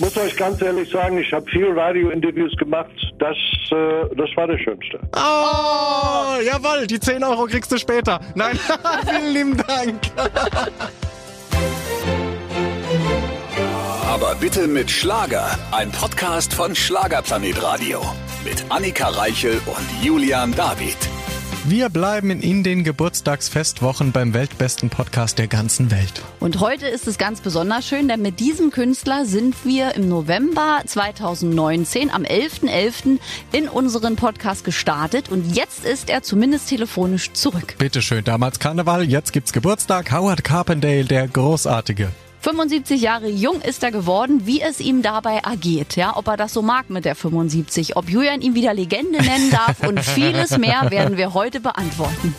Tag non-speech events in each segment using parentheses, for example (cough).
muss euch ganz ehrlich sagen, ich habe viel Radio-Interviews gemacht. Das, äh, das war das Schönste. Oh, jawohl, die 10 Euro kriegst du später. Nein, (laughs) vielen lieben Dank. Aber bitte mit Schlager. Ein Podcast von Schlagerplanet Radio. Mit Annika Reichel und Julian David. Wir bleiben in den Geburtstagsfestwochen beim weltbesten Podcast der ganzen Welt. Und heute ist es ganz besonders schön, denn mit diesem Künstler sind wir im November 2019 am 11.11. .11. in unseren Podcast gestartet und jetzt ist er zumindest telefonisch zurück. Bitteschön, damals Karneval, jetzt gibt's Geburtstag. Howard Carpendale, der Großartige. 75 Jahre jung ist er geworden, wie es ihm dabei ergeht, ja, ob er das so mag mit der 75, ob Julian ihn wieder Legende nennen darf und vieles mehr werden wir heute beantworten.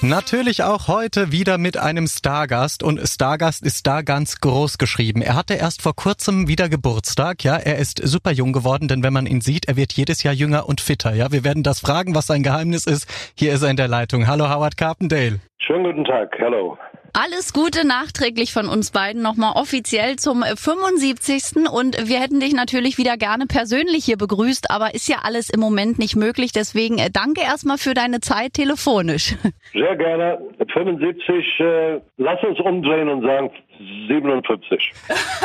Natürlich auch heute wieder mit einem Stargast und Stargast ist da ganz groß geschrieben. Er hatte erst vor kurzem wieder Geburtstag, ja, er ist super jung geworden, denn wenn man ihn sieht, er wird jedes Jahr jünger und fitter, ja. Wir werden das fragen, was sein Geheimnis ist. Hier ist er in der Leitung. Hallo Howard Carpendale. Schönen guten Tag, hallo. Alles Gute nachträglich von uns beiden nochmal offiziell zum 75. Und wir hätten dich natürlich wieder gerne persönlich hier begrüßt, aber ist ja alles im Moment nicht möglich. Deswegen äh, danke erstmal für deine Zeit telefonisch. (laughs) Sehr gerne. 75, äh, lass uns umdrehen und sagen 57.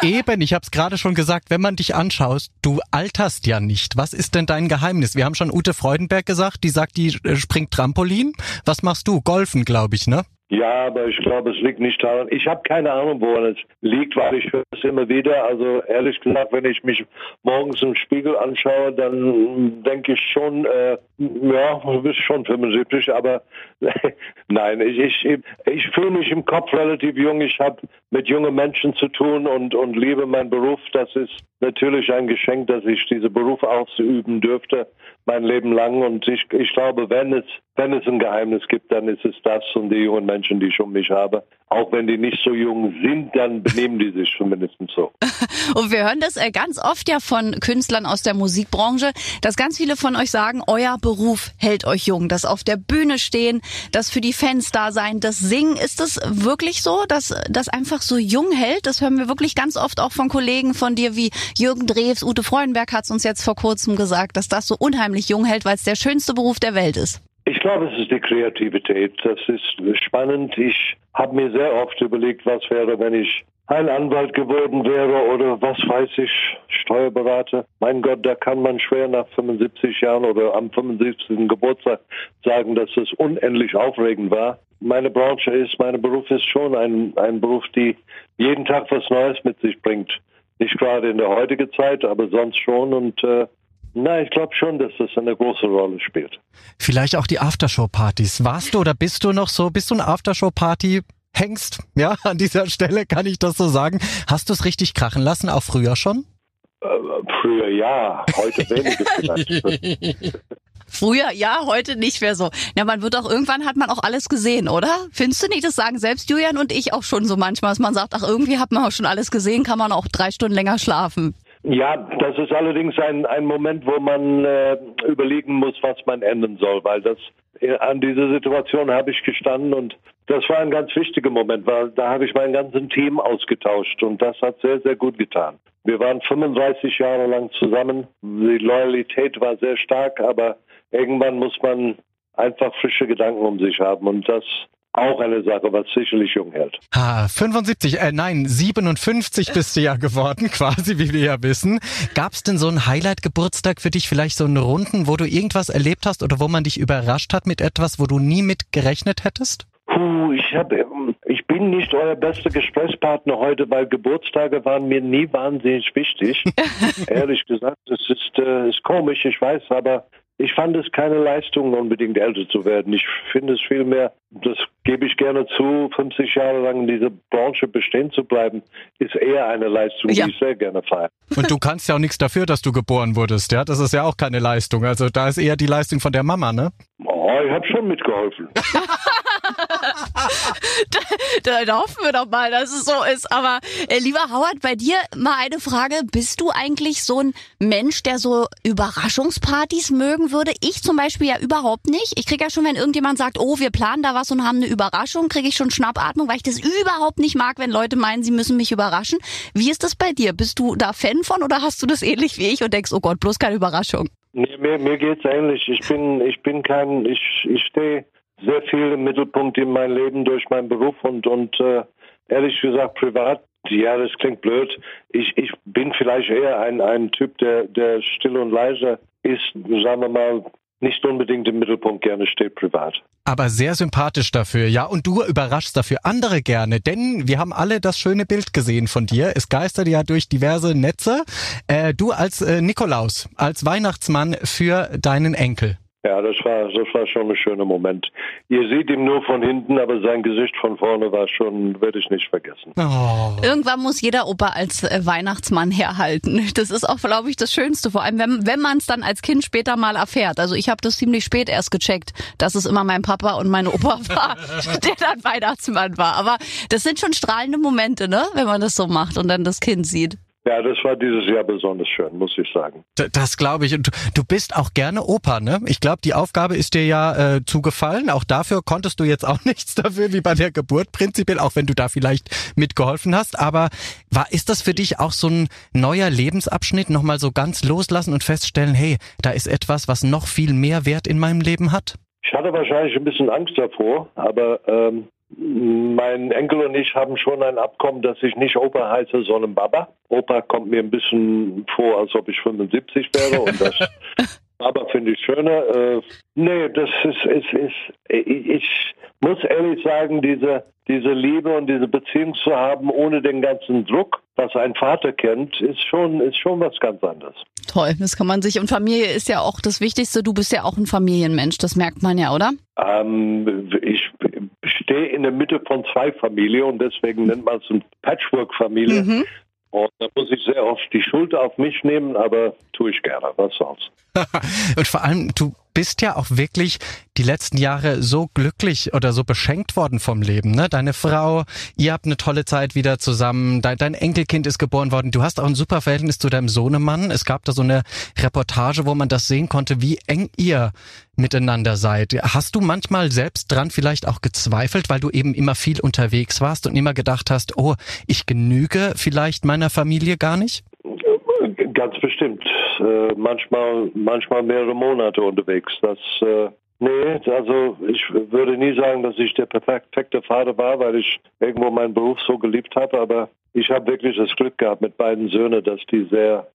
Eben, ich habe es gerade schon gesagt, wenn man dich anschaut, du alterst ja nicht. Was ist denn dein Geheimnis? Wir haben schon Ute Freudenberg gesagt, die sagt, die äh, springt Trampolin. Was machst du? Golfen, glaube ich, ne? Ja, aber ich glaube, es liegt nicht daran. Ich habe keine Ahnung, woran es liegt, weil ich höre es immer wieder. Also ehrlich gesagt, wenn ich mich morgens im Spiegel anschaue, dann denke ich schon, äh, ja, du bist schon 75, aber (laughs) nein, ich, ich, ich fühle mich im Kopf relativ jung. Ich habe mit jungen Menschen zu tun und, und liebe meinen Beruf. Das ist natürlich ein Geschenk, dass ich diesen Beruf ausüben dürfte mein Leben lang. Und ich, ich glaube, wenn es, wenn es ein Geheimnis gibt, dann ist es das und die jungen Menschen, die ich um mich habe. Auch wenn die nicht so jung sind, dann benehmen die sich zumindest so. (laughs) und wir hören das äh, ganz oft ja von Künstlern aus der Musikbranche, dass ganz viele von euch sagen, euer Beruf hält euch jung. Das auf der Bühne stehen, das für die Fans da sein, das Singen. Ist das wirklich so, dass das einfach so jung hält? Das hören wir wirklich ganz oft auch von Kollegen von dir wie Jürgen Drews, Ute Freudenberg hat es uns jetzt vor kurzem gesagt, dass das so unheimlich jung hält, weil es der schönste Beruf der Welt ist. Ich glaube, es ist die Kreativität. Das ist spannend. Ich habe mir sehr oft überlegt, was wäre, wenn ich ein Anwalt geworden wäre oder was weiß ich, Steuerberater. Mein Gott, da kann man schwer nach 75 Jahren oder am 75. Geburtstag sagen, dass es unendlich aufregend war. Meine Branche ist, mein Beruf ist schon ein, ein Beruf, die jeden Tag was Neues mit sich bringt. Nicht gerade in der heutigen Zeit, aber sonst schon. Und äh, na, ich glaube schon, dass das eine große Rolle spielt. Vielleicht auch die Aftershow-Partys. Warst du oder bist du noch so, bist du ein Aftershow-Party? Hengst, (laughs) ja, an dieser Stelle kann ich das so sagen. Hast du es richtig krachen lassen, auch früher schon? Äh, früher ja, heute weniger vielleicht. (laughs) Früher ja, heute nicht mehr so. Ja, man wird auch irgendwann hat man auch alles gesehen, oder? Findest du nicht? Das sagen selbst Julian und ich auch schon so manchmal, dass man sagt, ach irgendwie hat man auch schon alles gesehen, kann man auch drei Stunden länger schlafen. Ja, das ist allerdings ein, ein Moment, wo man äh, überlegen muss, was man ändern soll, weil das äh, an dieser Situation habe ich gestanden und das war ein ganz wichtiger Moment, weil da habe ich mein ganzes Team ausgetauscht und das hat sehr, sehr gut getan. Wir waren 35 Jahre lang zusammen. Die Loyalität war sehr stark, aber irgendwann muss man einfach frische Gedanken um sich haben und das auch eine Sache, was sicherlich jung hält. Ha, 75, äh, nein, 57 (laughs) bist du ja geworden, (laughs) quasi, wie wir ja wissen. Gab es denn so einen Highlight-Geburtstag für dich, vielleicht so einen Runden, wo du irgendwas erlebt hast oder wo man dich überrascht hat mit etwas, wo du nie mit gerechnet hättest? Puh, ich habe, ich bin nicht euer bester Gesprächspartner heute, weil Geburtstage waren mir nie wahnsinnig wichtig. (laughs) Ehrlich gesagt, es ist, äh, ist komisch, ich weiß, aber ich fand es keine Leistung, unbedingt älter zu werden. Ich finde es vielmehr, das gebe ich gerne zu, 50 Jahre lang in dieser Branche bestehen zu bleiben, ist eher eine Leistung, ja. die ich sehr gerne feiere. Und du kannst ja auch nichts dafür, dass du geboren wurdest, ja? Das ist ja auch keine Leistung. Also da ist eher die Leistung von der Mama, ne? Oh, ich habe schon mitgeholfen. (laughs) da, da, hoffen wir doch mal, dass es so ist. Aber äh, lieber Howard, bei dir mal eine Frage. Bist du eigentlich so ein Mensch, der so Überraschungspartys mögen würde? Ich zum Beispiel ja überhaupt nicht. Ich kriege ja schon, wenn irgendjemand sagt, oh, wir planen da was und haben eine Überraschung, kriege ich schon Schnappatmung, weil ich das überhaupt nicht mag, wenn Leute meinen, sie müssen mich überraschen. Wie ist das bei dir? Bist du da Fan von oder hast du das ähnlich wie ich und denkst, oh Gott, bloß keine Überraschung? Nee, mir, mir geht's ähnlich. Ich bin, ich bin kein, ich, ich stehe sehr viel im Mittelpunkt in meinem Leben durch meinen Beruf und, und äh, ehrlich gesagt privat, ja, das klingt blöd. Ich, ich bin vielleicht eher ein, ein Typ, der, der still und leise ist, sagen wir mal, nicht unbedingt im Mittelpunkt gerne steht privat. Aber sehr sympathisch dafür, ja. Und du überraschst dafür andere gerne, denn wir haben alle das schöne Bild gesehen von dir. Es geistert ja durch diverse Netze. Äh, du als äh, Nikolaus, als Weihnachtsmann für deinen Enkel. Ja, das war, das war schon ein schöner Moment. Ihr seht ihn nur von hinten, aber sein Gesicht von vorne war schon, werde ich nicht vergessen. Oh. Irgendwann muss jeder Opa als äh, Weihnachtsmann herhalten. (laughs) Das ist auch, glaube ich, das Schönste. Vor allem, wenn, wenn man es dann als Kind später mal erfährt. Also ich habe das ziemlich spät erst gecheckt, dass es immer mein Papa und mein Opa (laughs) war, der dann Weihnachtsmann war. Aber das sind schon strahlende Momente, ne? Wenn man das so macht und dann das Kind sieht. Ja, das war dieses Jahr besonders schön, muss ich sagen. Das glaube ich. Und du bist auch gerne Opa, ne? Ich glaube, die Aufgabe ist dir ja äh, zugefallen. Auch dafür konntest du jetzt auch (laughs) nichts dafür, wie bei der Geburt prinzipiell, auch wenn du da vielleicht mitgeholfen hast. Aber war, ist das für dich auch so ein neuer Lebensabschnitt, nochmal so ganz loslassen und feststellen, hey, da ist etwas, was noch viel mehr Wert in meinem Leben hat? Ich hatte wahrscheinlich ein bisschen Angst davor, aber ähm, mein Enkel und ich haben schon ein Abkommen, dass ich nicht Opa heiße, sondern Baba. Opa kommt mir ein bisschen vor, als ob ich 75 wäre und das (laughs) Baba finde ich schöner. Äh, nee, das ist, ist, ist, ich muss ehrlich sagen, diese, diese Liebe und diese Beziehung zu haben, ohne den ganzen Druck, was ein Vater kennt, ist schon, ist schon was ganz anderes. Toll, das kann man sich, und Familie ist ja auch das Wichtigste. Du bist ja auch ein Familienmensch, das merkt man ja, oder? Ähm, ich stehe in der Mitte von zwei Familien und deswegen nennt man es eine Patchwork-Familie. Mhm. Und da muss ich sehr oft die Schuld auf mich nehmen, aber tue ich gerne, was soll's. (laughs) und vor allem, du bist ja auch wirklich die letzten Jahre so glücklich oder so beschenkt worden vom Leben. Ne? Deine Frau, ihr habt eine tolle Zeit wieder zusammen, dein, dein Enkelkind ist geboren worden, du hast auch ein super Verhältnis zu deinem Sohnemann. Es gab da so eine Reportage, wo man das sehen konnte, wie eng ihr miteinander seid. Hast du manchmal selbst dran vielleicht auch gezweifelt, weil du eben immer viel unterwegs warst und immer gedacht hast, oh, ich genüge vielleicht meiner Familie gar nicht? Ganz bestimmt. Äh, manchmal, manchmal mehrere Monate unterwegs. Das, äh, nee, also ich würde nie sagen, dass ich der perfekte Vater war, weil ich irgendwo meinen Beruf so geliebt habe, aber ich habe wirklich das Glück gehabt mit beiden Söhnen, dass die sehr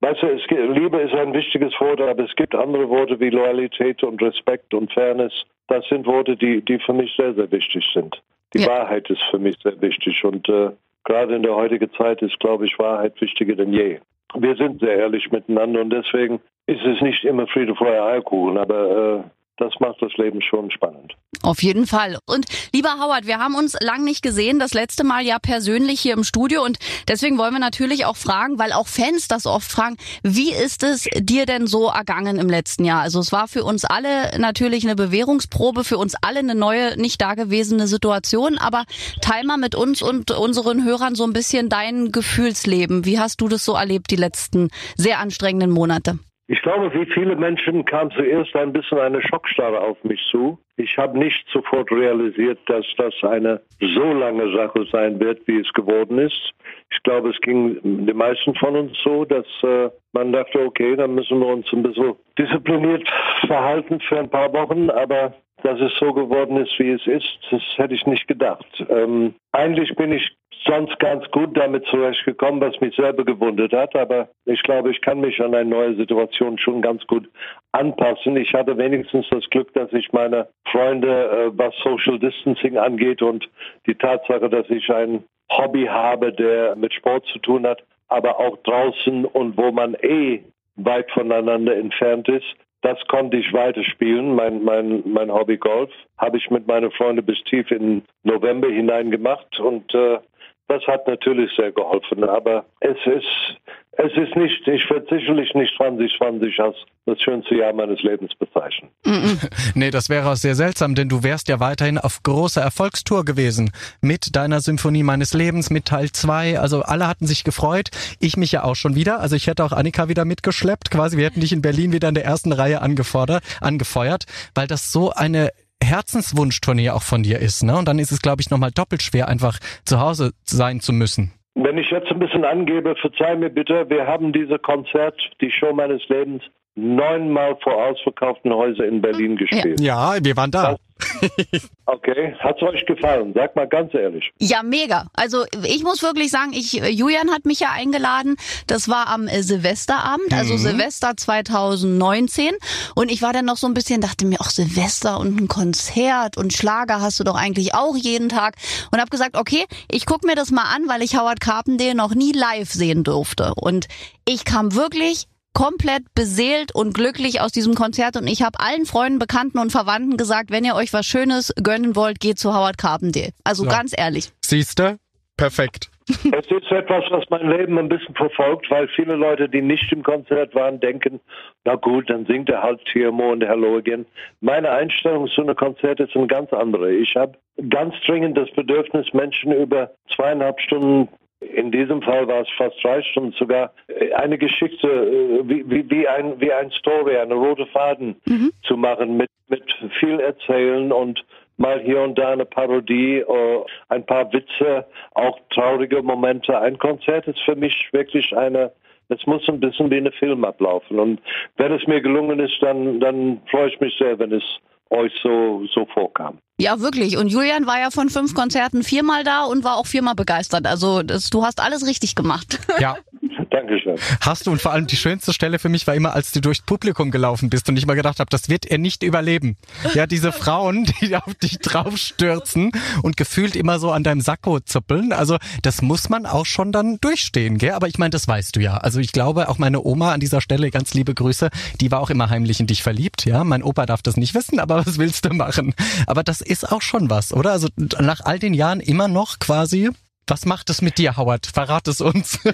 Weißt du, es, Liebe ist ein wichtiges Wort, aber es gibt andere Worte wie Loyalität und Respekt und Fairness. Das sind Worte, die, die für mich sehr, sehr wichtig sind. Die ja. Wahrheit ist für mich sehr wichtig und äh, gerade in der heutigen Zeit ist, glaube ich, Wahrheit wichtiger denn je wir sind sehr ehrlich miteinander und deswegen ist es nicht immer Friede, Freude, Eierkuchen, aber äh, das macht das Leben schon spannend. Auf jeden Fall. Und lieber Howard, wir haben uns lang nicht gesehen, das letzte Mal ja persönlich hier im Studio und deswegen wollen wir natürlich auch fragen, weil auch Fans das oft fragen, wie ist es dir denn so ergangen im letzten Jahr? Also es war für uns alle natürlich eine Bewährungsprobe, für uns alle eine neue, nicht dagewesene Situation, aber teil mal mit uns und unseren Hörern so ein bisschen dein Gefühlsleben. Wie hast du das so erlebt die letzten sehr anstrengenden Monate? Ich glaube, wie viele Menschen kam zuerst ein bisschen eine Schockstarre auf mich zu. Ich habe nicht sofort realisiert, dass das eine so lange Sache sein wird, wie es geworden ist. Ich glaube, es ging den meisten von uns so, dass äh, man dachte, okay, dann müssen wir uns ein bisschen diszipliniert verhalten für ein paar Wochen, aber dass es so geworden ist, wie es ist, das hätte ich nicht gedacht. Ähm, eigentlich bin ich sonst ganz gut damit zurechtgekommen, was mich selber gewundert hat. Aber ich glaube, ich kann mich an eine neue Situation schon ganz gut anpassen. Ich hatte wenigstens das Glück, dass ich meine Freunde, äh, was Social Distancing angeht und die Tatsache, dass ich ein Hobby habe, der mit Sport zu tun hat, aber auch draußen und wo man eh weit voneinander entfernt ist, das konnte ich weiterspielen. Mein, mein, mein Hobby Golf habe ich mit meinen Freunden bis tief in November hinein gemacht und äh, das hat natürlich sehr geholfen. Aber es ist, es ist nicht, ich werde sicherlich nicht 2020 als das schönste Jahr meines Lebens bezeichnen. (laughs) nee, das wäre auch sehr seltsam, denn du wärst ja weiterhin auf großer Erfolgstour gewesen. Mit deiner Symphonie meines Lebens, mit Teil 2. Also alle hatten sich gefreut. Ich mich ja auch schon wieder. Also ich hätte auch Annika wieder mitgeschleppt. Quasi, wir hätten dich in Berlin wieder in der ersten Reihe angefordert, angefeuert, weil das so eine Herzenswunschtournee auch von dir ist. Ne? Und dann ist es, glaube ich, nochmal doppelt schwer, einfach zu Hause sein zu müssen. Wenn ich jetzt ein bisschen angebe, verzeih mir bitte, wir haben diese Konzert, die Show meines Lebens, neunmal vor ausverkauften Häusern in Berlin gespielt. Ja, wir waren da. okay, hat's euch gefallen? Sag mal ganz ehrlich. Ja, mega. Also ich muss wirklich sagen, ich Julian hat mich ja eingeladen. Das war am äh, Silvesterabend, also mhm. Silvester 2019 und ich war dann noch so ein bisschen dachte mir, ach Silvester und ein Konzert und Schlager hast du doch eigentlich auch jeden Tag und habe gesagt, okay, ich guck mir das mal an, weil ich Howard Carpendale noch nie live sehen durfte und ich kam wirklich komplett beseelt und glücklich aus diesem Konzert und ich habe allen Freunden, Bekannten und Verwandten gesagt, wenn ihr euch was Schönes gönnen wollt, geht zu Howard Carpendale. Also so. ganz ehrlich. Siehste? Perfekt. Es ist etwas, was mein Leben ein bisschen verfolgt, weil viele Leute, die nicht im Konzert waren, denken, na gut, dann singt er halt Tiermo und Herr Logan. Meine Einstellung zu einem Konzert ist eine ganz andere. Ich habe ganz dringend das Bedürfnis, Menschen über zweieinhalb Stunden in diesem Fall war es fast drei Stunden sogar, äh, eine Geschichte äh, wie, wie, wie, ein, wie ein Story, eine rote Faden mhm. zu machen mit, mit viel Erzählen und mal hier und da eine Parodie, uh, ein paar Witze, auch traurige Momente. Ein Konzert ist für mich wirklich eine, es muss ein bisschen wie ein Film ablaufen. Und wenn es mir gelungen ist, dann, dann freue ich mich sehr, wenn es euch so, so vorkam. Ja, wirklich. Und Julian war ja von fünf Konzerten viermal da und war auch viermal begeistert. Also das, du hast alles richtig gemacht. (laughs) Ja. Dankeschön. Hast du und vor allem die schönste Stelle für mich war immer, als du durchs Publikum gelaufen bist und ich mal gedacht habe, das wird er nicht überleben. Ja, diese Frauen, (laughs) die auf dich draufstürzen und gefühlt immer so an deinem Sakko zuppeln. Also das muss man auch schon dann durchstehen, gell? Aber ich meine, das weißt du ja. Also ich glaube, auch meine Oma an dieser Stelle, ganz liebe Grüße, die war auch immer heimlich in dich verliebt. Ja, mein Opa darf das nicht wissen, aber was willst du machen? Aber das ist auch schon was, oder? Also nach all den Jahren immer noch quasi. Was macht es mit dir, Howard? Verrat es uns. (laughs)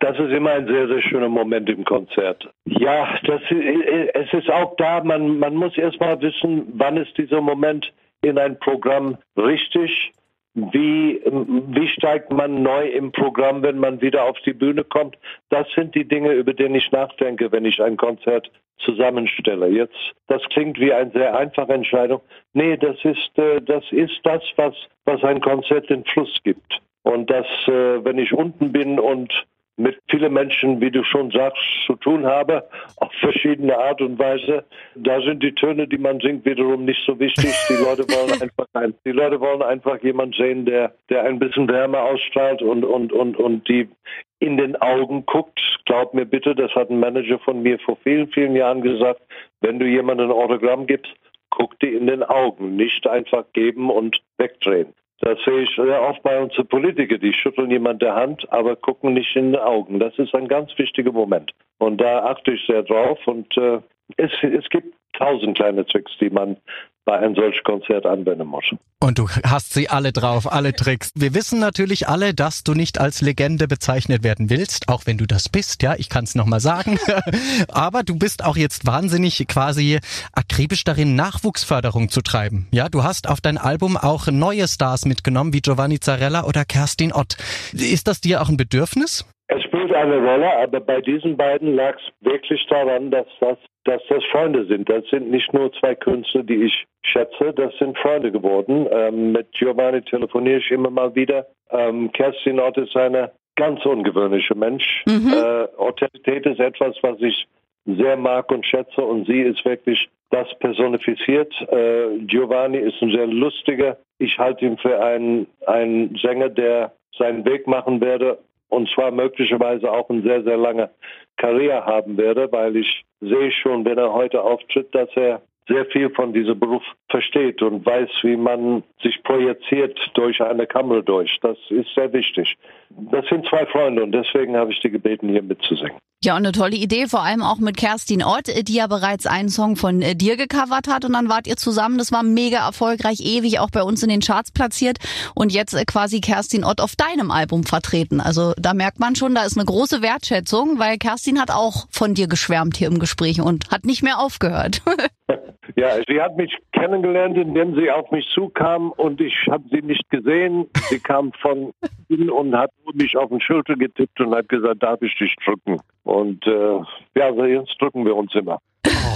Das ist immer ein sehr, sehr schöner Moment im Konzert. Ja, das, es ist auch da, man, man muss erst mal wissen, wann ist dieser Moment in ein Programm richtig wie, wie steigt man neu im Programm, wenn man wieder auf die Bühne kommt? Das sind die Dinge, über die ich nachdenke, wenn ich ein Konzert zusammenstelle. Jetzt, das klingt wie eine sehr einfache Entscheidung. Nee, das ist, äh, das ist das, was, was ein Konzert den Fluss gibt. Und dass, äh, wenn ich unten bin und mit vielen Menschen, wie du schon sagst, zu tun habe, auf verschiedene Art und Weise. Da sind die Töne, die man singt, wiederum nicht so wichtig. Die (laughs) Leute wollen einfach, ein, die Leute wollen einfach jemand sehen, der, der ein bisschen Wärme ausstrahlt und, und, und, und die in den Augen guckt. Glaub mir bitte, das hat ein Manager von mir vor vielen, vielen Jahren gesagt. Wenn du jemandem ein Autogramm gibst, guck dir in den Augen, nicht einfach geben und wegdrehen. Das sehe ich sehr oft bei unseren Politikern, die schütteln jemand der Hand, aber gucken nicht in die Augen. Das ist ein ganz wichtiger Moment. Und da achte ich sehr drauf. Und äh, es, es gibt tausend kleine Tricks, die man bei einem solchen Konzert anwenden muss. Und du hast sie alle drauf, alle Tricks. Wir wissen natürlich alle, dass du nicht als Legende bezeichnet werden willst, auch wenn du das bist, ja, ich kann es nochmal sagen. (laughs) Aber du bist auch jetzt wahnsinnig quasi akribisch darin, Nachwuchsförderung zu treiben. Ja, du hast auf dein Album auch neue Stars mitgenommen, wie Giovanni Zarella oder Kerstin Ott. Ist das dir auch ein Bedürfnis? Es spielt eine Rolle, aber bei diesen beiden lag es wirklich daran, dass das, dass das Freunde sind. Das sind nicht nur zwei Künstler, die ich schätze, das sind Freunde geworden. Ähm, mit Giovanni telefoniere ich immer mal wieder. Ähm, Kerstin Ott ist eine ganz ungewöhnliche Mensch. Mhm. Äh, Autorität ist etwas, was ich sehr mag und schätze und sie ist wirklich das personifiziert. Äh, Giovanni ist ein sehr lustiger. Ich halte ihn für einen, einen Sänger, der seinen Weg machen werde und zwar möglicherweise auch eine sehr, sehr lange Karriere haben werde, weil ich sehe schon, wenn er heute auftritt, dass er sehr viel von diesem Beruf versteht und weiß, wie man sich projiziert durch eine Kamera durch. Das ist sehr wichtig. Das sind zwei Freunde und deswegen habe ich die gebeten, hier mitzusingen. Ja, und eine tolle Idee, vor allem auch mit Kerstin Ott, die ja bereits einen Song von äh, dir gecovert hat und dann wart ihr zusammen. Das war mega erfolgreich, ewig auch bei uns in den Charts platziert und jetzt äh, quasi Kerstin Ott auf deinem Album vertreten. Also da merkt man schon, da ist eine große Wertschätzung, weil Kerstin hat auch von dir geschwärmt hier im Gespräch und hat nicht mehr aufgehört. (laughs) (laughs) Ja, sie hat mich kennengelernt, indem sie auf mich zukam und ich habe sie nicht gesehen. Sie kam von hinten und hat mich auf den Schulter getippt und hat gesagt, darf ich dich drücken? Und äh, ja, jetzt drücken wir uns immer.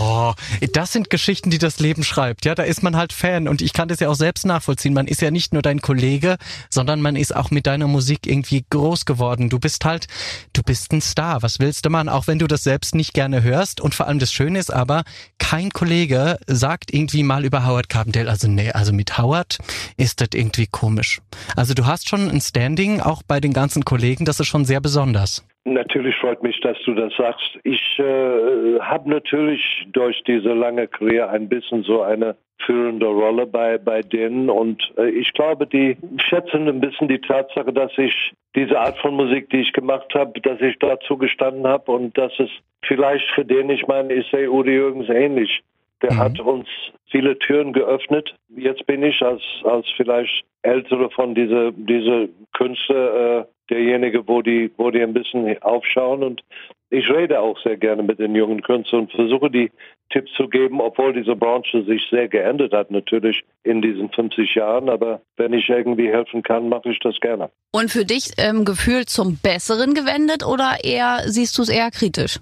Oh, das sind Geschichten, die das Leben schreibt. Ja, da ist man halt Fan und ich kann das ja auch selbst nachvollziehen. Man ist ja nicht nur dein Kollege, sondern man ist auch mit deiner Musik irgendwie groß geworden. Du bist halt, du bist ein Star. Was willst du machen? Auch wenn du das selbst nicht gerne hörst. Und vor allem das Schöne ist aber, kein Kollege sagt irgendwie mal über Howard Carpendale, also nee, also mit Howard ist das irgendwie komisch. Also du hast schon ein Standing auch bei den ganzen Kollegen, das ist schon sehr besonders. Natürlich freut mich, dass du das sagst. Ich äh, habe natürlich durch diese lange Karriere ein bisschen so eine führende Rolle bei, bei denen und äh, ich glaube, die schätzen ein bisschen die Tatsache, dass ich diese Art von Musik, die ich gemacht habe, dass ich dazu gestanden habe und dass es vielleicht für den, ich meine, ich sehe Udi Jürgens ähnlich. Der mhm. hat uns viele Türen geöffnet. Jetzt bin ich als, als vielleicht ältere von diese, diese Künstler äh, derjenige, wo die, wo die ein bisschen aufschauen. Und ich rede auch sehr gerne mit den jungen Künstlern und versuche die Tipps zu geben, obwohl diese Branche sich sehr geändert hat, natürlich in diesen 50 Jahren. Aber wenn ich irgendwie helfen kann, mache ich das gerne. Und für dich ähm, gefühlt zum Besseren gewendet oder eher siehst du es eher kritisch?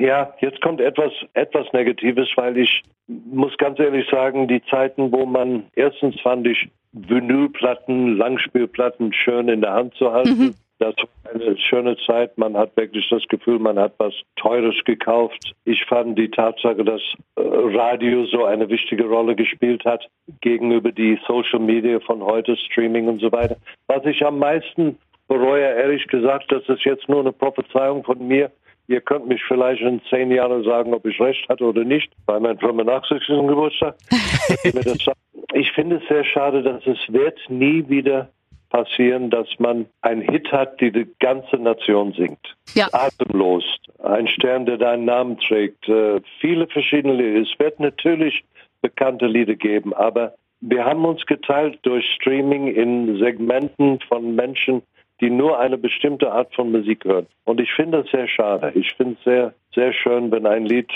Ja, jetzt kommt etwas, etwas Negatives, weil ich muss ganz ehrlich sagen, die Zeiten, wo man erstens fand ich Vinylplatten, Langspielplatten schön in der Hand zu halten. Mhm. Das war eine schöne Zeit. Man hat wirklich das Gefühl, man hat was Teures gekauft. Ich fand die Tatsache, dass äh, Radio so eine wichtige Rolle gespielt hat gegenüber die Social Media von heute, Streaming und so weiter. Was ich am meisten bereue, ehrlich gesagt, das ist jetzt nur eine Prophezeiung von mir. Ihr könnt mich vielleicht in zehn Jahren sagen, ob ich recht hatte oder nicht, bei meinem 85. Geburtstag. ich finde es sehr schade, dass es wird nie wieder passieren, dass man einen Hit hat, die die ganze Nation singt. Ja. Atemlos. Ein Stern, der deinen Namen trägt. Äh, viele verschiedene Lieder. Es wird natürlich bekannte Lieder geben, aber wir haben uns geteilt durch Streaming in Segmenten von Menschen, die nur eine bestimmte Art von Musik hören. Und ich finde es sehr schade. Ich finde es sehr, sehr schön, wenn ein Lied,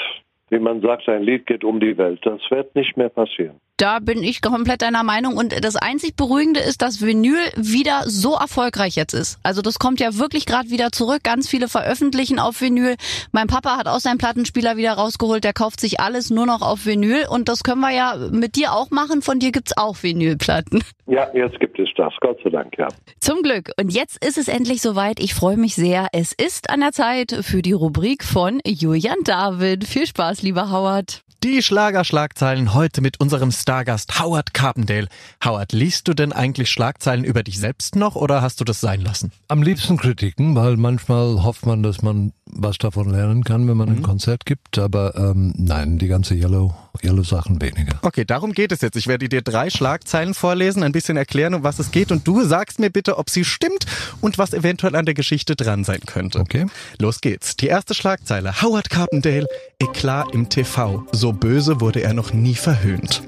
wie man sagt, ein Lied geht um die Welt. Das wird nicht mehr passieren. Da bin ich komplett deiner Meinung. Und das einzig Beruhigende ist, dass Vinyl wieder so erfolgreich jetzt ist. Also das kommt ja wirklich gerade wieder zurück. Ganz viele veröffentlichen auf Vinyl. Mein Papa hat auch seinen Plattenspieler wieder rausgeholt. Der kauft sich alles nur noch auf Vinyl. Und das können wir ja mit dir auch machen. Von dir gibt's auch Vinylplatten. Ja, jetzt gibt es das. Gott sei Dank, ja. Zum Glück. Und jetzt ist es endlich soweit. Ich freue mich sehr. Es ist an der Zeit für die Rubrik von Julian David. Viel Spaß, lieber Howard. Die Schlagerschlagzeilen heute mit unserem Stargast Howard Carpendale. Howard, liest du denn eigentlich Schlagzeilen über dich selbst noch oder hast du das sein lassen? Am liebsten Kritiken, weil manchmal hofft man, dass man was davon lernen kann, wenn man mhm. ein Konzert gibt. Aber ähm, nein, die ganze Yellow, Yellow Sachen weniger. Okay, darum geht es jetzt. Ich werde dir drei Schlagzeilen vorlesen, ein bisschen erklären, um was es geht. Und du sagst mir bitte, ob sie stimmt und was eventuell an der Geschichte dran sein könnte. Okay. Los geht's. Die erste Schlagzeile. Howard Carpendale, Eklat im TV. So böse wurde er noch nie verhöhnt.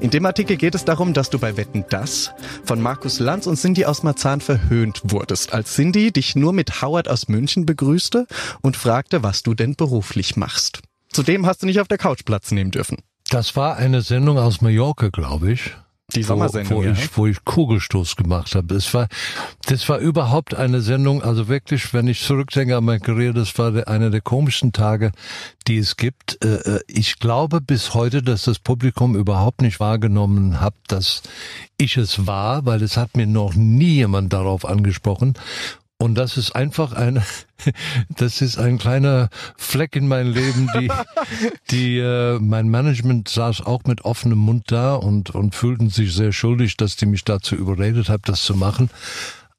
In dem Artikel geht es darum, dass du bei Wetten Das von Markus Lanz und Cindy aus Marzahn verhöhnt wurdest, als Cindy dich nur mit Howard aus München begrüßte und fragte, was du denn beruflich machst. Zudem hast du nicht auf der Couch Platz nehmen dürfen. Das war eine Sendung aus Mallorca, glaube ich. Die Sommersendung, wo, wo, ich, wo ich Kugelstoß gemacht habe. Das war, das war überhaupt eine Sendung, also wirklich, wenn ich zurückdenke an meine Karriere, das war einer der komischsten Tage, die es gibt. Äh, äh, ich glaube bis heute, dass das Publikum überhaupt nicht wahrgenommen hat, dass ich es war, weil es hat mir noch nie jemand darauf angesprochen. Und das ist einfach ein, (laughs) das ist ein kleiner Fleck in meinem Leben, die, (laughs) die, äh, mein Management saß auch mit offenem Mund da und, und fühlten sich sehr schuldig, dass die mich dazu überredet haben, das zu machen.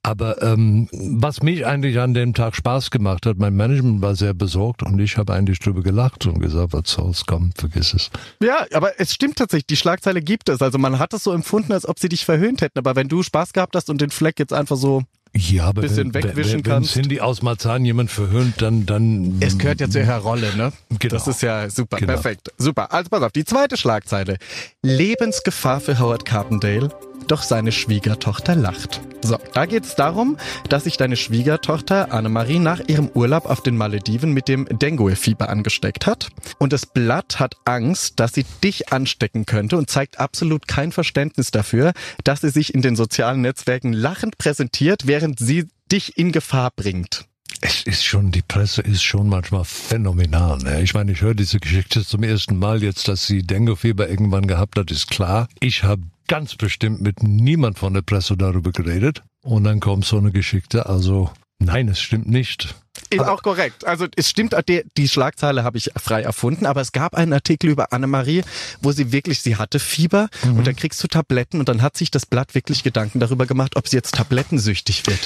Aber ähm, was mich eigentlich an dem Tag Spaß gemacht hat, mein Management war sehr besorgt und ich habe eigentlich drüber gelacht und gesagt, was soll's, komm, vergiss es. Ja, aber es stimmt tatsächlich, die Schlagzeile gibt es. Also man hat es so empfunden, als ob sie dich verhöhnt hätten. Aber wenn du Spaß gehabt hast und den Fleck jetzt einfach so ja, aber bisschen wenn, wegwischen wenn, wenn kannst. Cindy aus Marzahn jemand verhöhnt, dann, dann. Es gehört ja zu ihrer Rolle, ne? Genau. Das ist ja super, Genau. perfekt. Super. Also pass auf, die zweite Schlagzeile. Lebensgefahr für Howard Carpendale, doch seine Schwiegertochter lacht. So, da geht es darum, dass sich deine Schwiegertochter Annemarie nach ihrem Urlaub auf den Malediven mit dem Dengue-Fieber angesteckt hat. Und das Blatt hat Angst, dass sie dich anstecken könnte und zeigt absolut kein Verständnis dafür, dass sie sich in den sozialen Netzwerken lachend präsentiert, während sie dich in Gefahr bringt. Es ist schon, die Presse ist schon manchmal phänomenal. Ne? Ich meine, ich höre diese Geschichte zum ersten Mal jetzt, dass sie Denguefieber irgendwann gehabt hat, ist klar. Ich habe ganz bestimmt mit niemand von der Presse darüber geredet. Und dann kommt so eine Geschichte. Also, nein, es stimmt nicht. Ist auch korrekt. Also es stimmt, die, die Schlagzeile habe ich frei erfunden, aber es gab einen Artikel über Annemarie, wo sie wirklich, sie hatte Fieber und dann kriegst du Tabletten und dann hat sich das Blatt wirklich Gedanken darüber gemacht, ob sie jetzt tablettensüchtig wird.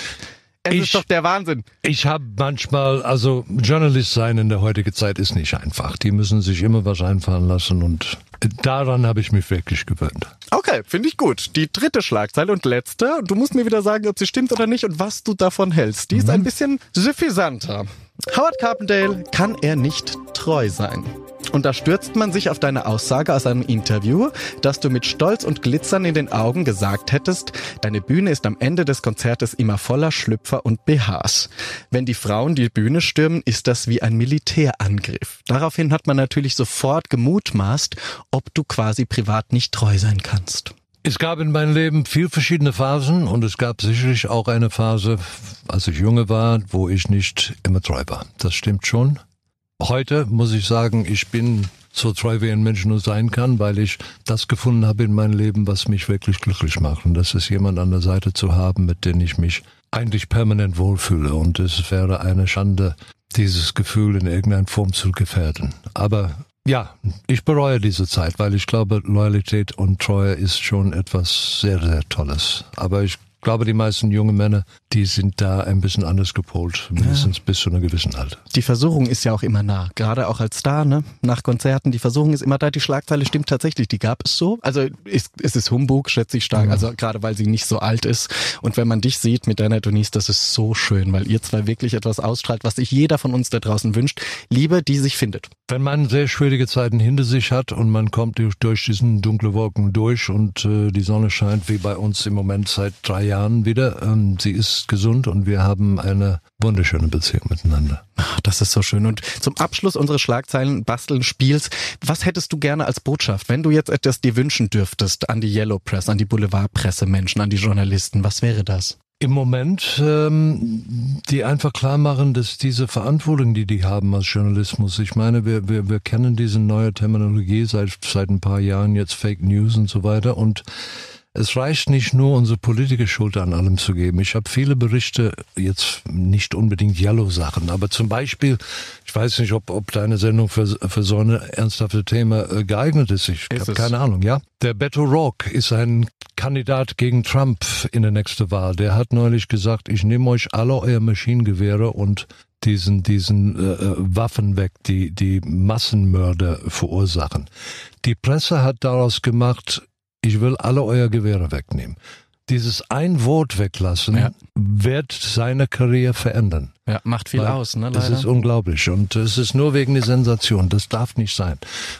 Es Ich- ist doch der Wahnsinn. Ich habe manchmal, also Journalist sein in der heutigen Zeit ist nicht einfach. Die müssen sich immer was einfallen lassen und daran habe ich mich wirklich gewöhnt. Okay, finde ich gut. Die dritte Schlagzeile und letzte. Du musst mir wieder sagen, ob sie stimmt oder nicht und was du davon hältst. Die ist ein bisschen suffisanter. Howard Carpendale kann er nicht treu sein. Und da stürzt man sich auf deine Aussage aus einem Interview, dass du mit Stolz und Glitzern in den Augen gesagt hättest, deine Bühne ist am Ende des Konzertes immer voller Schlüpfer und BHs. Wenn die Frauen die Bühne stürmen, ist das wie ein Militärangriff. Daraufhin hat man natürlich sofort gemutmaßt, ob du quasi privat nicht treu sein kannst. Es gab in meinem Leben viel verschiedene Phasen und es gab sicherlich auch eine Phase, als ich junge war, wo ich nicht immer treu war. Das stimmt schon. Heute muss ich sagen, ich bin so treu wie ein Mensch nur sein kann, weil ich das gefunden habe in meinem Leben, was mich wirklich glücklich macht. Und das ist jemand an der Seite zu haben, mit dem ich mich eigentlich permanent wohlfühle. Und es wäre eine Schande, dieses Gefühl in irgendeiner Form zu gefährden. Aber ja, ich bereue diese Zeit, weil ich glaube, Loyalität und Treue ist schon etwas sehr, sehr Tolles. Aber ich glaube, die meisten junge Männer, die sind da ein bisschen anders gepolt, mindestens bis zu einer gewissen Alter. Die Versuchung ist ja auch immer nah, gerade auch als Star, ne? Nach Konzerten, die Versuchung ist immer da. Die Schlagzeile stimmt tatsächlich, die gab es so. Also ist, es ist Humbug, schätze ich stark. Also gerade weil sie nicht so alt ist. Und wenn man dich sieht mit deiner Denise, das ist so schön, weil ihr zwei wirklich etwas ausstrahlt, was sich jeder von uns da draußen wünscht. Liebe, die sich findet. Wenn man sehr schwierige Zeiten hinter sich hat und man kommt durch, durch diesen dunkle Wolken durch und äh, die Sonne scheint wie bei uns im Moment seit drei Jahren wieder, ähm, sie ist gesund und wir haben eine wunderschöne Beziehung miteinander. Ach, das ist so schön. Und zum Abschluss unseres Schlagzeilen Basteln Spiels, was hättest du gerne als Botschaft, wenn du jetzt etwas dir wünschen dürftest an die Yellow Press, an die Boulevardpresse Menschen, an die Journalisten? Was wäre das? Im Moment, ähm, die einfach klar machen, dass diese Verantwortung, die die haben als Journalismus, ich meine, wir, wir, wir kennen diese neue Terminologie seit, seit ein paar Jahren, jetzt Fake News und so weiter und es reicht nicht nur, unsere Politiker Schuld an allem zu geben. Ich habe viele Berichte, jetzt nicht unbedingt Yellow-Sachen, aber zum Beispiel, ich weiß nicht, ob, ob deine Sendung für, für so ein ernsthaftes Thema äh, geeignet ist. Ich habe keine Ahnung, ja. Der Beto Rock ist ein Kandidat gegen Trump in der nächsten Wahl. Der hat neulich gesagt, ich nehme euch alle euer Maschinengewehre und diesen, diesen äh, äh, Waffen weg, die, die Massenmörder verursachen. Die Presse hat daraus gemacht, ich will alle euer Gewehre wegnehmen. Dieses ein Wort weglassen Ja. wird seine Karriere verändern. Ja, macht viel Weil aus, ne? Das ist unglaublich und es ist nur wegen der Sensation. Das darf nicht sein.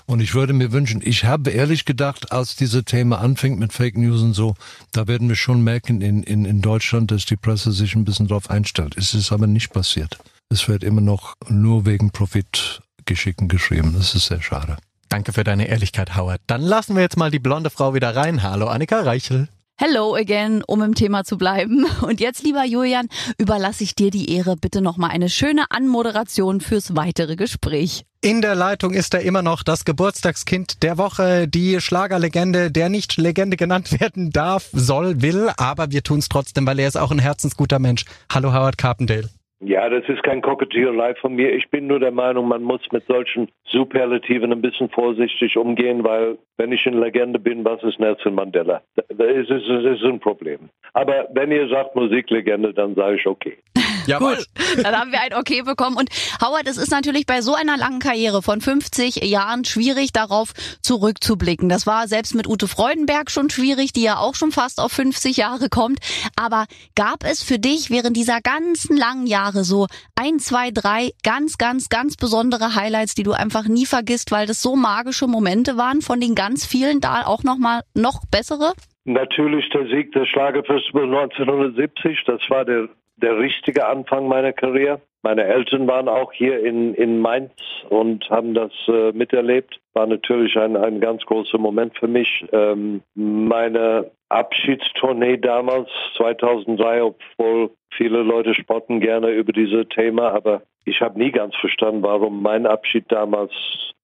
Und ich würde mir wünschen, ich habe ehrlich gedacht, als diese Thema anfängt mit Fake News und so, da werden wir schon merken in, in, in Deutschland, dass die Presse sich ein bisschen drauf einstellt. Es ist aber nicht passiert. Es wird immer noch nur wegen Profitgeschicken geschrieben. Das ist sehr schade. Danke für deine Ehrlichkeit, Howard. Dann lassen wir jetzt mal die blonde Frau wieder rein. Hallo, Annika Reichel. Hello again, um im Thema zu bleiben. Und jetzt, lieber Julian, überlasse ich dir die Ehre, bitte nochmal eine schöne Anmoderation fürs weitere Gespräch. In der Leitung ist er immer noch das Geburtstagskind der Woche, die Schlagerlegende, der nicht Legende genannt (laughs) werden darf, soll, will, aber wir tun es trotzdem, weil er ist auch ein herzensguter Mensch. Hallo Howard Carpendale. Ja, das ist kein Kokettiererei von mir. Ich bin nur der Meinung, man muss mit solchen Superlativen ein bisschen vorsichtig umgehen, weil wenn ich eine Legende bin, was ist Nelson Mandela? Das ist, das ist ein Problem. Aber wenn ihr sagt Musiklegende, dann sage ich okay. (laughs) Jawohl. Gut, dann haben wir ein Okay bekommen. Und Howard, es ist natürlich bei so einer langen Karriere von 50 Jahren schwierig, darauf zurückzublicken. Das war selbst mit Ute Freudenberg schon schwierig, die ja auch schon fast auf 50 Jahre kommt. Aber gab es für dich während dieser ganzen langen Jahre so ein, zwei, drei ganz, ganz, ganz besondere Highlights, die du einfach nie vergisst, weil das so magische Momente waren, von den ganz vielen da auch nochmal noch bessere? Natürlich der Sieg des Schlagerfestivals 1970. Das war der der richtige Anfang meiner Karriere. Meine Eltern waren auch hier in, in Mainz und haben das äh, miterlebt. War natürlich ein, ein ganz großer Moment für mich. Ähm, meine Abschiedstournee damals, 2003, obwohl viele Leute spotten gerne über dieses Thema, aber ich habe nie ganz verstanden, warum mein Abschied damals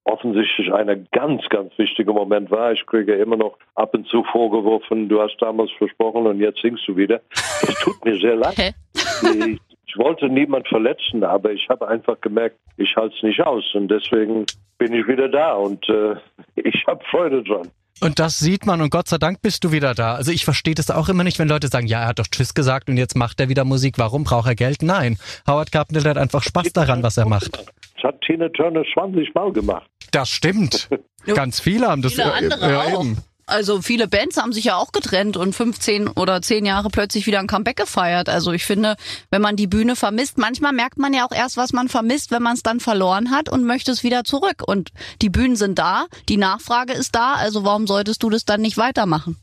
offensichtlich ein ganz, ganz wichtiger Moment war. Ich kriege immer noch ab und zu vorgeworfen, du hast damals versprochen und jetzt singst du wieder. Es tut mir sehr leid. Ich, ich wollte niemand verletzen, aber ich habe einfach gemerkt, ich halte es nicht aus und deswegen bin ich wieder da und äh, (laughs) ich habe Freude dran. Und das sieht man und Gott sei Dank bist du wieder da. Also ich verstehe das auch immer nicht, wenn Leute sagen, ja, er hat doch Tschüss gesagt und jetzt macht er wieder Musik. Warum braucht er Geld? Nein, Howard Carpenter hat einfach Spaß daran, was er macht. Das hat Tina Turner 20 Mal gemacht. Das stimmt. (laughs) Ganz viele haben das. Viele andere ja, auch. Eben. Also viele Bands haben sich ja auch getrennt und 15 oder 10 Jahre plötzlich wieder ein Comeback gefeiert. Also ich finde, wenn man die Bühne vermisst, manchmal merkt man ja auch erst, was man vermisst, wenn man es dann verloren hat und möchte es wieder zurück. Und die Bühnen sind da, die Nachfrage ist da, also warum solltest du das dann nicht weitermachen?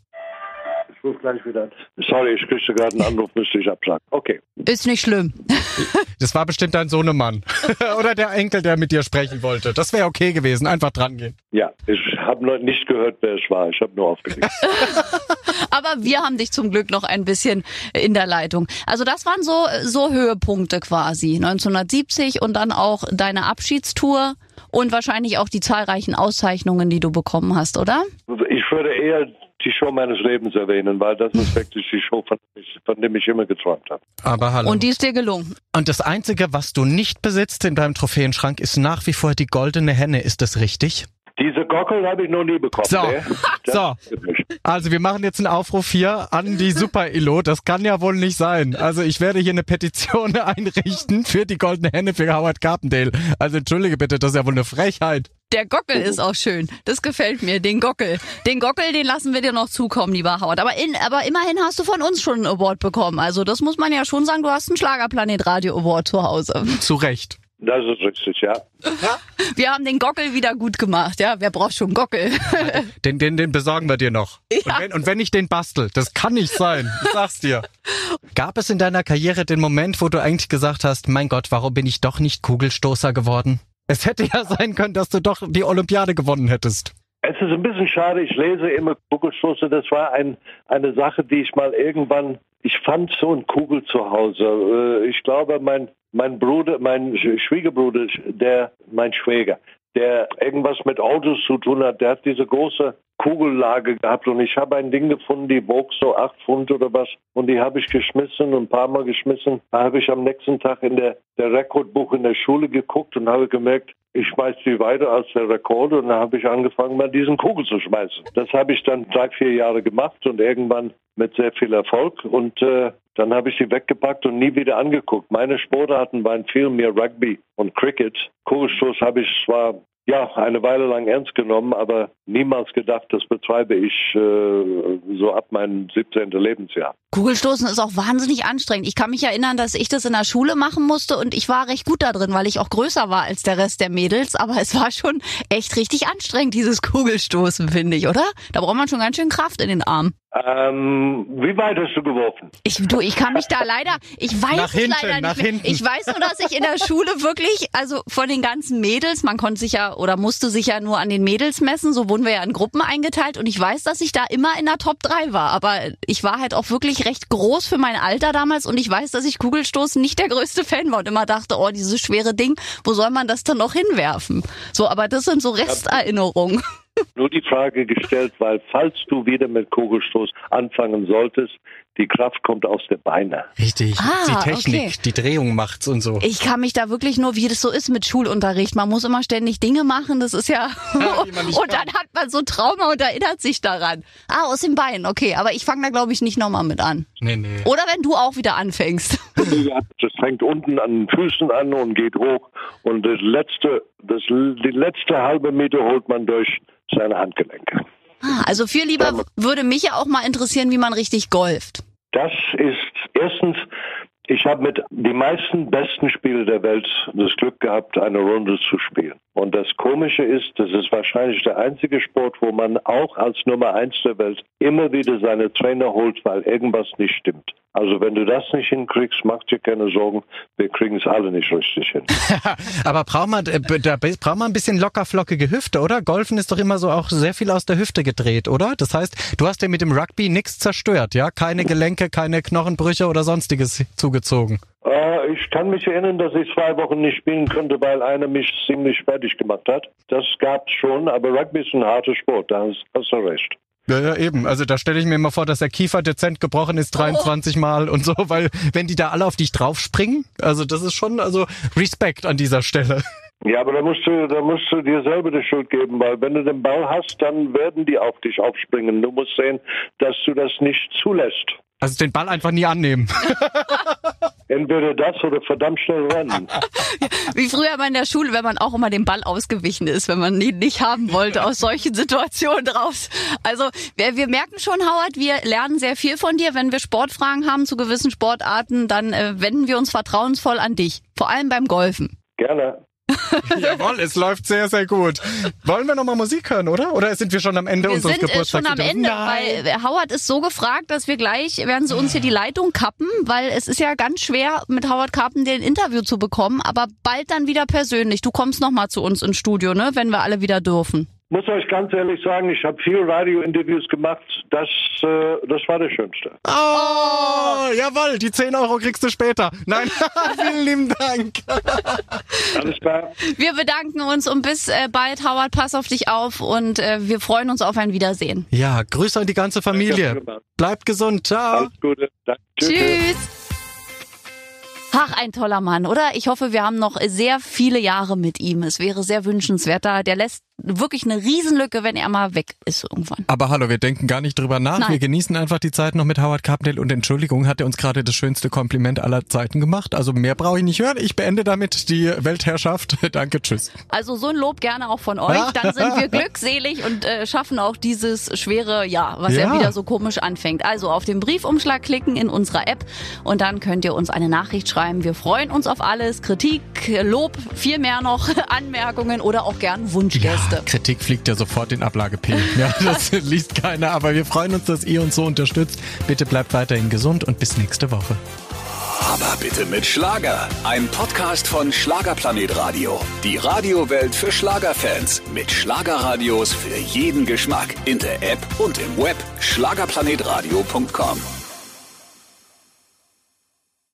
ruf gleich wieder an. Sorry, ich kriegte gerade einen Anruf, müsste ich absagen. Okay. Ist nicht schlimm. (laughs) Das war bestimmt dein Sohnemann. (laughs) Oder der Enkel, der mit dir sprechen wollte. Das wäre okay gewesen. Einfach dran gehen. Ja, ich habe noch nicht gehört, wer es war. Ich habe nur aufgelegt. (laughs) (laughs) Aber wir haben dich zum Glück noch ein bisschen in der Leitung. Also das waren so, so Höhepunkte quasi. 1970 und dann auch deine Abschiedstour und wahrscheinlich auch die zahlreichen Auszeichnungen, die du bekommen hast, oder? Ich würde eher die Show meines Lebens erwähnen, weil das ist wirklich die Show, von, von dem ich immer geträumt habe. Aber hallo. Und die ist dir gelungen. Und das Einzige, was du nicht besitzt in deinem Trophäenschrank, ist nach wie vor die goldene Henne. Ist das richtig? Diese Gockel habe ich noch nie bekommen. So, (laughs) so. Also wir machen jetzt einen Aufruf hier an die Super-Ilo. Das kann ja wohl nicht sein. Also ich werde hier eine Petition (laughs) einrichten für die goldene Henne für Howard Carpendale. Also entschuldige bitte, das ist ja wohl eine Frechheit. Der Gockel ist auch schön. Das gefällt mir, den Gockel. Den Gockel, den lassen wir dir noch zukommen, lieber Howard. Aber, in, aber immerhin hast du von uns schon einen Award bekommen. Also das muss man ja schon sagen, du hast einen Schlagerplanet Radio Award zu Hause. Zu Recht. Das ist richtig, ja. (laughs) Wir haben den Gockel wieder gut gemacht, ja. Wer braucht schon Gockel? (laughs) Den, den, den besorgen wir dir noch. Ja. Und, wenn, und wenn ich den bastel, das kann nicht sein. Ich sag's dir. Gab es in deiner Karriere den Moment, wo du eigentlich gesagt hast, mein Gott, warum bin ich doch nicht Kugelstoßer geworden? Es hätte ja sein können, dass du doch die Olympiade gewonnen hättest. Es ist ein bisschen schade, ich lese immer Kugelstoßer. Das war ein, eine Sache, die ich mal irgendwann, ich fand so ein Kugel zu Hause. Äh, ich glaube, mein, mein Bruder, mein Schwiegerbruder, der, mein Schwäger, der irgendwas mit Autos zu tun hat, der hat diese große Kugellage gehabt und ich habe ein Ding gefunden, die wog so acht Pfund oder was und die habe ich geschmissen und ein paar Mal geschmissen. Da habe ich am nächsten Tag in der, der Rekordbuch in der Schule geguckt und habe gemerkt, ich schmeiß die weiter als der Rekord und dann habe ich angefangen, mal diesen Kugel zu schmeißen. Das habe ich dann drei, vier Jahre gemacht und irgendwann mit sehr viel Erfolg und äh, dann habe ich sie weggepackt und nie wieder angeguckt. Meine Sportarten waren viel mehr Rugby und Cricket. Kugelstoß habe ich zwar ja, eine Weile lang ernst genommen, aber niemals gedacht, das betreibe ich äh, so ab meinem 17. Lebensjahr. Kugelstoßen ist auch wahnsinnig anstrengend. Ich kann mich erinnern, dass ich das in der Schule machen musste und ich war recht gut da drin, weil ich auch größer war als der Rest der Mädels. Aber es war schon echt richtig anstrengend, dieses Kugelstoßen, finde ich, oder? Da braucht man schon ganz schön Kraft in den Armen. Ähm, wie weit hast du geworfen? Ich, du, ich kann mich da leider, ich weiß nach hinten, leider nach nicht mehr. Hinten. Ich weiß nur, dass ich in der Schule wirklich, also von den ganzen Mädels, man konnte sich ja oder musste sich ja nur an den Mädels messen, so wurden wir ja in Gruppen eingeteilt und ich weiß, dass ich da immer in der Top 3 war, aber ich war halt auch wirklich recht groß für mein Alter damals und ich weiß, dass ich Kugelstoßen nicht der größte Fan war und immer dachte, oh, dieses schwere Ding, wo soll man das dann noch hinwerfen? So, aber das sind so Resterinnerungen. Nur die Frage gestellt, weil falls du wieder mit Kugelstoß anfangen solltest, die Kraft kommt aus den Beinen. Richtig. Ah, die Technik, okay. die Drehung macht's und so. Ich kann mich da wirklich nur, wie das so ist mit Schulunterricht. Man muss immer ständig Dinge machen, das ist ja. (laughs) und dann hat man so Trauma und erinnert sich daran. Ah, aus dem Bein, okay. Aber ich fange da, glaube ich, nicht nochmal mit an. Nee, nee. Oder wenn du auch wieder anfängst. (laughs) Das fängt unten an den Füßen an und geht hoch. Und das letzte, das, die letzte halbe Meter holt man durch seine Handgelenke. Ah, also viel lieber würde mich ja auch mal interessieren, wie man richtig golft. Das ist erstens, ich habe mit die meisten besten Spieler der Welt das Glück gehabt, eine Runde zu spielen. Und das Komische ist, das ist wahrscheinlich der einzige Sport, wo man auch als Nummer eins der Welt immer wieder seine Trainer holt, weil irgendwas nicht stimmt. Also wenn du das nicht hinkriegst, mach dir keine Sorgen, wir kriegen es alle nicht richtig hin. (laughs) Aber braucht man, äh, da braucht man ein bisschen lockerflockige Hüfte, oder? Golfen ist doch immer so auch sehr viel aus der Hüfte gedreht, oder? Das heißt, du hast ja mit dem Rugby nichts zerstört, ja? Keine Gelenke, keine Knochenbrüche oder sonstiges zugezogen. Äh, ich kann mich erinnern, dass ich zwei Wochen nicht spielen konnte, weil einer mich ziemlich fertig gemacht hat. Das gab's schon, aber Rugby ist ein harter Sport, da hast, hast du recht. Ja, ja, eben. Also da stelle ich mir immer vor, dass der Kiefer dezent gebrochen ist 23 Mal und so, weil wenn die da alle auf dich draufspringen, also das ist schon, also Respekt an dieser Stelle. Ja, aber da musst du, da musst du dir selber die Schuld geben, weil wenn du den Ball hast, dann werden die auf dich aufspringen. Du musst sehen, dass du das nicht zulässt. Also den Ball einfach nie annehmen. (laughs) Entweder das oder verdammt schnell rennen. (laughs) Wie früher mal in der Schule, wenn man auch immer dem Ball ausgewichen ist, wenn man ihn nicht haben wollte, aus solchen Situationen raus. Also wir, wir merken schon, Howard, wir lernen sehr viel von dir. Wenn wir Sportfragen haben zu gewissen Sportarten, dann äh, wenden wir uns vertrauensvoll an dich. Vor allem beim Golfen. Gerne. (laughs) Jawohl, es läuft sehr, sehr gut. Wollen wir nochmal Musik hören, oder? Oder sind wir schon am Ende Wir unseres sind äh, schon am Geburtstags? Ende, Nein. weil Howard ist so gefragt, dass wir gleich, werden sie uns hier die Leitung kappen, weil es ist ja ganz schwer, mit Howard Carpenter ein Interview zu bekommen, aber bald dann wieder persönlich. Du kommst nochmal zu uns ins Studio, ne, wenn wir alle wieder dürfen. Muss euch ganz ehrlich sagen, ich habe viel Radio-Interviews gemacht. Das, äh, das war das Schönste. Oh, jawohl, die 10 Euro kriegst du später. Nein, (laughs) (laughs) vielen lieben Dank. Alles klar. Wir bedanken uns und bis äh, bald, Howard, pass auf dich auf und äh, wir freuen uns auf ein Wiedersehen. Ja, Grüße an die ganze Familie. Bleibt gesund, ciao. Alles Gute. Danke. Tschüss. Ach, ein toller Mann, oder? Ich hoffe, wir haben noch sehr viele Jahre mit ihm. Es wäre sehr wünschenswert. Da- Der lässt wirklich eine Riesenlücke, wenn er mal weg ist irgendwann. Aber hallo, wir denken gar nicht drüber nach. Nein. Wir genießen einfach die Zeit noch mit Howard Carpendale und Entschuldigung, hat er uns gerade das schönste Kompliment aller Zeiten gemacht. Also mehr brauche ich nicht hören. Ich beende damit die Weltherrschaft. (laughs) Danke, tschüss. Also so ein Lob gerne auch von euch. Dann sind wir (laughs) glückselig und äh, schaffen auch dieses schwere Jahr, was ja. Ja. wieder so komisch anfängt. Also auf den Briefumschlag klicken in unserer App und dann könnt ihr uns eine Nachricht schreiben. Wir freuen uns auf alles. Kritik, Lob, viel mehr noch, (laughs) Anmerkungen oder auch gern Wunschgäste. Kritik fliegt ja sofort in Ablage P. (laughs) Ja, das liest keiner, aber wir freuen uns, dass ihr uns so unterstützt. Bitte bleibt weiterhin gesund und bis nächste Woche. Aber bitte mit Schlager. Ein Podcast von Schlagerplanet Radio. Die Radiowelt für Schlagerfans. Mit Schlagerradios für jeden Geschmack. In der App und im Web. Schlagerplanetradio.com.